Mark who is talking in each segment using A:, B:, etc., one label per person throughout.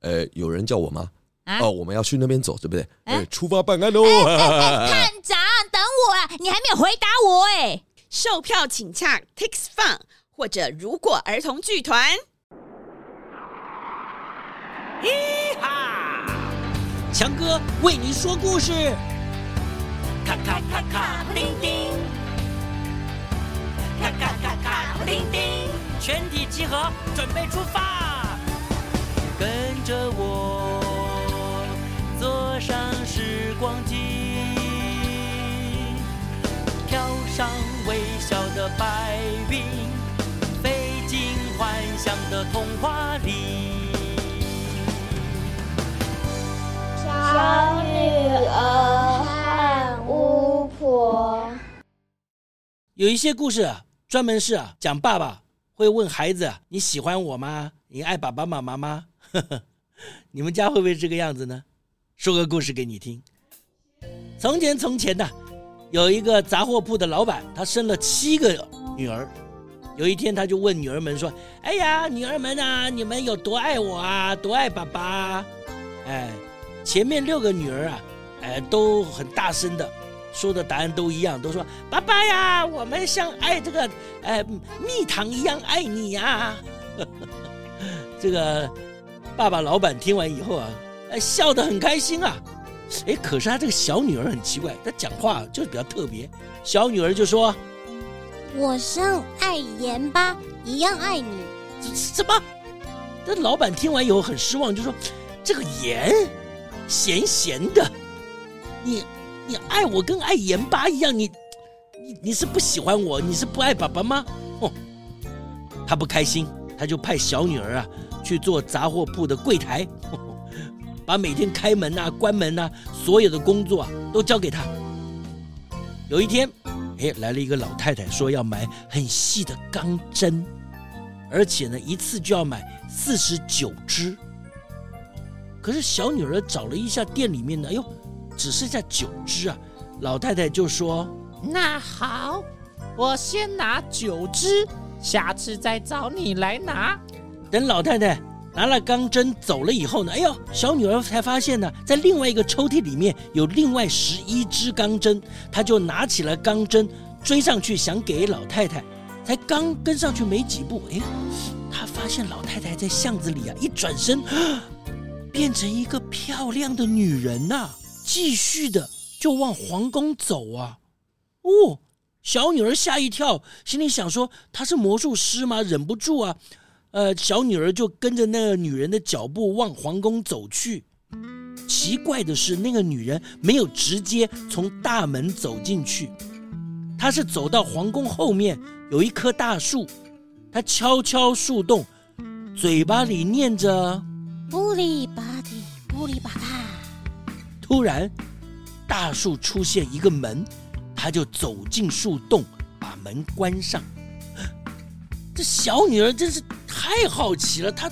A: 呃，有人叫我吗？
B: 啊、
A: 哦，我们要去那边走，对不对？
B: 哎、
A: 欸，出发办案喽！
B: 哎哎哎、探长，等我啊！你还没有回答我哎。
C: 售票请洽 Tix Fun 或者如果儿童剧团。
D: 咦哈，强哥为你说故事。咔咔咔咔，布丁丁。咔咔咔咔，布丁丁。全体集合，准备出发。跟着我，坐上时光机，跳上微笑的白云，飞进幻想的童话里。
E: 小女儿和巫婆。
D: 有一些故事啊，专门是啊讲爸爸会问孩子：“你喜欢我吗？你爱爸爸妈妈吗？”呵呵，你们家会不会这个样子呢？说个故事给你听。从前从前呢，有一个杂货铺的老板，他生了七个女儿。有一天，他就问女儿们说：“哎呀，女儿们啊，你们有多爱我啊？多爱爸爸啊？”哎，前面六个女儿啊，哎，都很大声的说的答案都一样，都说：“爸爸呀，我们像爱这个哎蜜糖一样爱你呀。”，这个。爸爸老板听完以后啊，哎笑得很开心啊，哎，可是他这个小女儿很奇怪，她讲话就是比较特别。小女儿就说：“
E: 我像爱盐巴一样爱你。”
D: 什么？这老板听完以后很失望，就说：“这个盐咸咸的，你你爱我跟爱盐巴一样，你你你是不喜欢我，你是不爱爸爸吗？”哦，他不开心，他就派小女儿啊。去做杂货铺的柜台，把每天开门呐、关门呐，所有的工作啊都交给他。有一天，哎，来了一个老太太，说要买很细的钢针，而且呢，一次就要买四十九支。可是小女儿找了一下店里面呢，哎呦，只剩下九支啊。老太太就说：“
F: 那好，我先拿九支，下次再找你来拿。”
D: 等老太太拿了钢针走了以后呢，哎呦，小女儿才发现呢，在另外一个抽屉里面有另外十一支钢针，她就拿起了钢针追上去想给老太太，才刚跟上去没几步，哎，她发现老太太在巷子里啊，一转身，变成一个漂亮的女人呐，继续的就往皇宫走啊，哦，小女儿吓一跳，心里想说她是魔术师吗？忍不住啊。呃，小女儿就跟着那个女人的脚步往皇宫走去。奇怪的是，那个女人没有直接从大门走进去，她是走到皇宫后面有一棵大树，她敲敲树洞，嘴巴里念着“
E: 布里巴蒂，布里巴卡”。
D: 突然，大树出现一个门，她就走进树洞，把门关上。这小女儿真是太好奇了，她，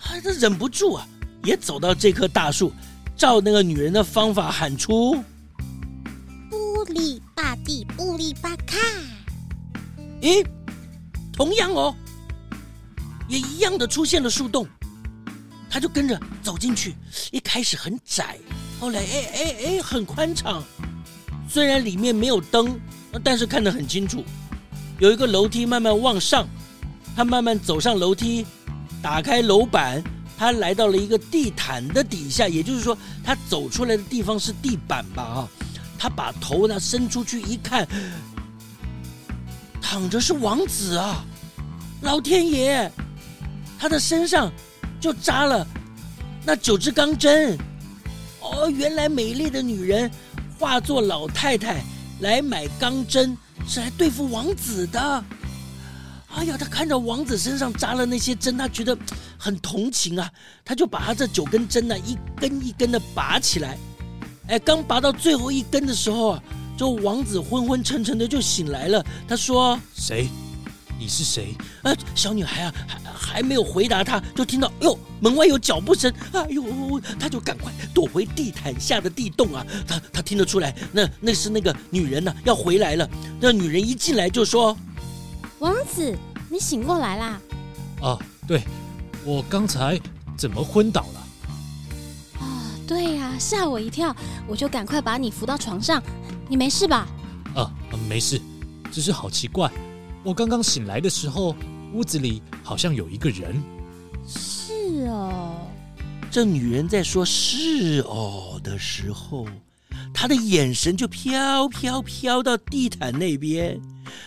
D: 她都忍不住啊，也走到这棵大树，照那个女人的方法喊出：“
E: 布里巴蒂，布里巴卡。”
D: 咦，同样哦，也一样的出现了树洞，他就跟着走进去。一开始很窄，后来哎哎哎很宽敞，虽然里面没有灯，但是看得很清楚。有一个楼梯慢慢往上，他慢慢走上楼梯，打开楼板，他来到了一个地毯的底下，也就是说，他走出来的地方是地板吧？啊，他把头呢伸出去一看，躺着是王子啊！老天爷，他的身上就扎了那九支钢针。哦，原来美丽的女人化作老太太来买钢针，是来对付王子的。哎呀，他看到王子身上扎了那些针，他觉得很同情啊，他就把他这九根针呢一根一根的拔起来。哎，刚拔到最后一根的时候啊，就王子昏昏沉沉的就醒来了。他说：“
G: 谁？你是谁？”
D: 啊，小女孩啊，还还没有回答他，就听到哎呦，门外有脚步声。哎呦，她就赶快躲回地毯下的地洞啊。她她听得出来，那那是那个女人呢、啊，要回来了。那女人一进来就说。
E: 王子，你醒过来啦？
G: 啊，对，我刚才怎么昏倒了？
E: 啊，对呀，吓我一跳，我就赶快把你扶到床上。你没事吧？
G: 啊，没事，只是好奇怪，我刚刚醒来的时候，屋子里好像有一个人。
E: 是哦。
D: 这女人在说“是哦”的时候，她的眼神就飘飘飘到地毯那边。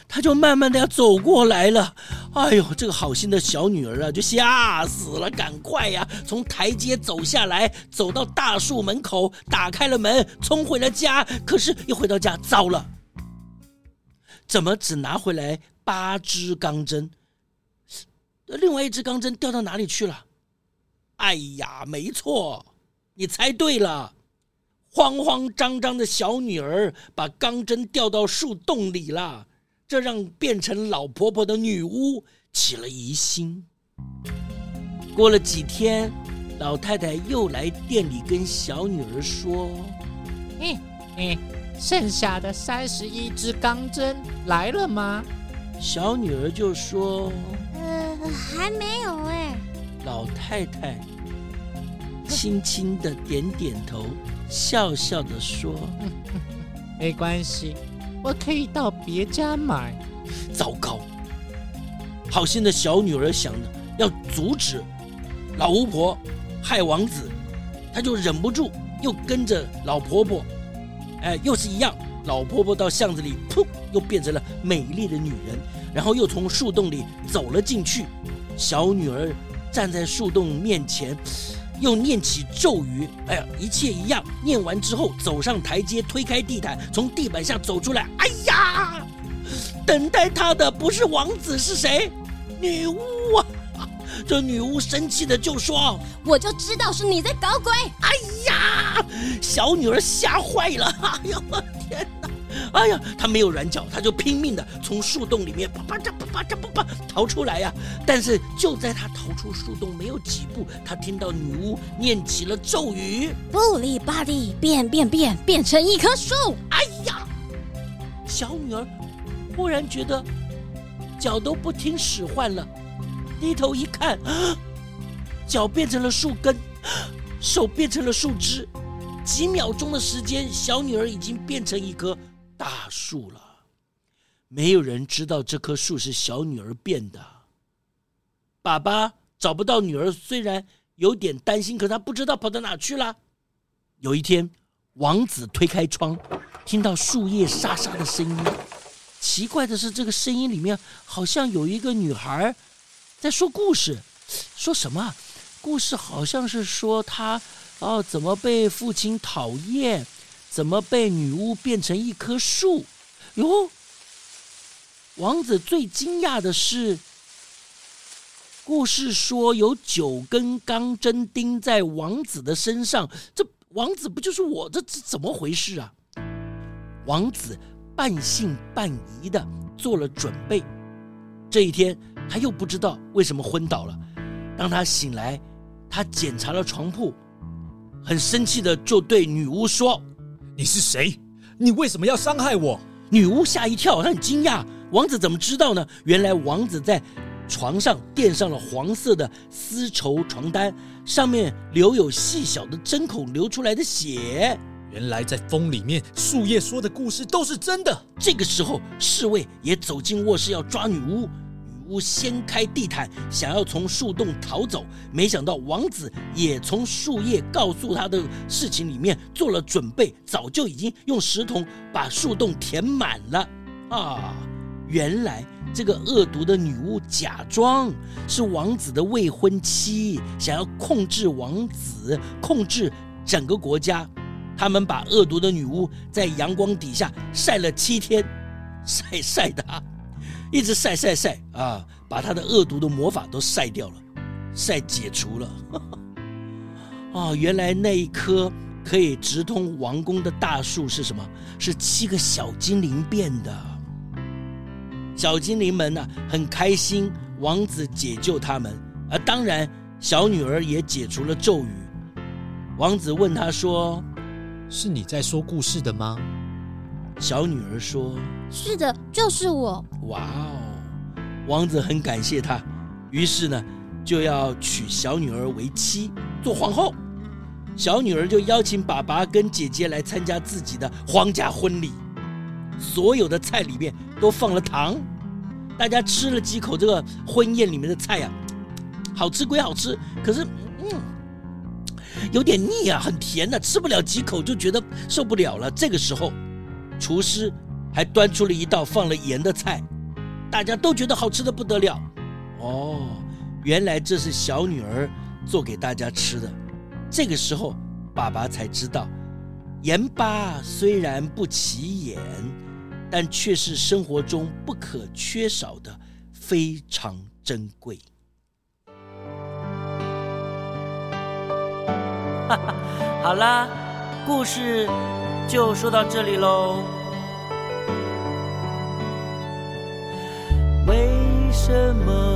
D: 她就慢慢的要走过来了，哎呦，这个好心的小女儿啊，就吓死了，赶快呀，从台阶走下来，走到大树门口，打开了门，冲回了家。可是，一回到家，糟了，怎么只拿回来八支钢针？另外一支钢针掉到哪里去了？哎呀，没错，你猜对了，慌慌张张的小女儿把钢针掉到树洞里了。这让变成老婆婆的女巫起了疑心。过了几天，老太太又来店里跟小女儿说：“
F: 嗯嗯，剩下的三十一支钢针来了吗？”
D: 小女儿就说：“
E: 呃，还没有哎。”
D: 老太太轻轻的点点头，笑笑的说：“
F: 没关系。”我可以到别家买。
D: 糟糕！好心的小女儿想着要阻止老巫婆害王子，她就忍不住又跟着老婆婆，哎，又是一样。老婆婆到巷子里，噗，又变成了美丽的女人，然后又从树洞里走了进去。小女儿站在树洞面前。又念起咒语，哎呀，一切一样。念完之后，走上台阶，推开地毯，从地板下走出来。哎呀，等待她的不是王子，是谁？女巫啊！这女巫生气的就说：“
E: 我就知道是你在搞鬼！”
D: 哎呀，小女儿吓坏了！哎呦，我天哪！哎呀，她没有软脚，她就拼命的从树洞里面啪啪嚓啪啪嚓啪啪逃出来呀！但是就在她逃出树洞没有几步，她听到女巫念起了咒语：“
E: 布里巴蒂变变变，变成一棵树！”
D: 哎呀，小女儿忽然觉得脚都不听使唤了，低头一看，脚变成了树根，手变成了树枝，几秒钟的时间，小女儿已经变成一棵。大树了，没有人知道这棵树是小女儿变的。爸爸找不到女儿，虽然有点担心，可他不知道跑到哪去了。有一天，王子推开窗，听到树叶沙沙的声音。奇怪的是，这个声音里面好像有一个女孩在说故事。说什么？故事好像是说他哦，怎么被父亲讨厌。怎么被女巫变成一棵树？哟！王子最惊讶的是，故事说有九根钢针钉在王子的身上，这王子不就是我？这这怎么回事啊？王子半信半疑的做了准备。这一天，他又不知道为什么昏倒了。当他醒来，他检查了床铺，很生气的就对女巫说。
G: 你是谁？你为什么要伤害我？
D: 女巫吓一跳，她很惊讶。王子怎么知道呢？原来王子在床上垫上了黄色的丝绸床单，上面留有细小的针孔流出来的血。
G: 原来在风里面，树叶说的故事都是真的。
D: 这个时候，侍卫也走进卧室要抓女巫。女巫掀开地毯，想要从树洞逃走，没想到王子也从树叶告诉他的事情里面做了准备，早就已经用石头把树洞填满了啊！原来这个恶毒的女巫假装是王子的未婚妻，想要控制王子，控制整个国家。他们把恶毒的女巫在阳光底下晒了七天，晒晒的。一直晒晒晒啊，把他的恶毒的魔法都晒掉了，晒解除了。哦，原来那一棵可以直通王宫的大树是什么？是七个小精灵变的。小精灵们呢、很开心，王子解救他们，而当然，小女儿也解除了咒语。王子问他说：“
G: 是你在说故事的吗？”
D: 小女儿说：“
E: 是的，就是我。”
D: 哇哦！王子很感谢她，于是呢，就要娶小女儿为妻，做皇后。小女儿就邀请爸爸跟姐姐来参加自己的皇家婚礼。所有的菜里面都放了糖，大家吃了几口这个婚宴里面的菜呀、啊，好吃归好吃，可是嗯，有点腻啊，很甜的、啊，吃不了几口就觉得受不了了。这个时候。厨师还端出了一道放了盐的菜，大家都觉得好吃的不得了。哦，原来这是小女儿做给大家吃的。这个时候，爸爸才知道，盐巴虽然不起眼，但却是生活中不可缺少的，非常珍
H: 贵。好啦，故事。就说到这里喽。为什么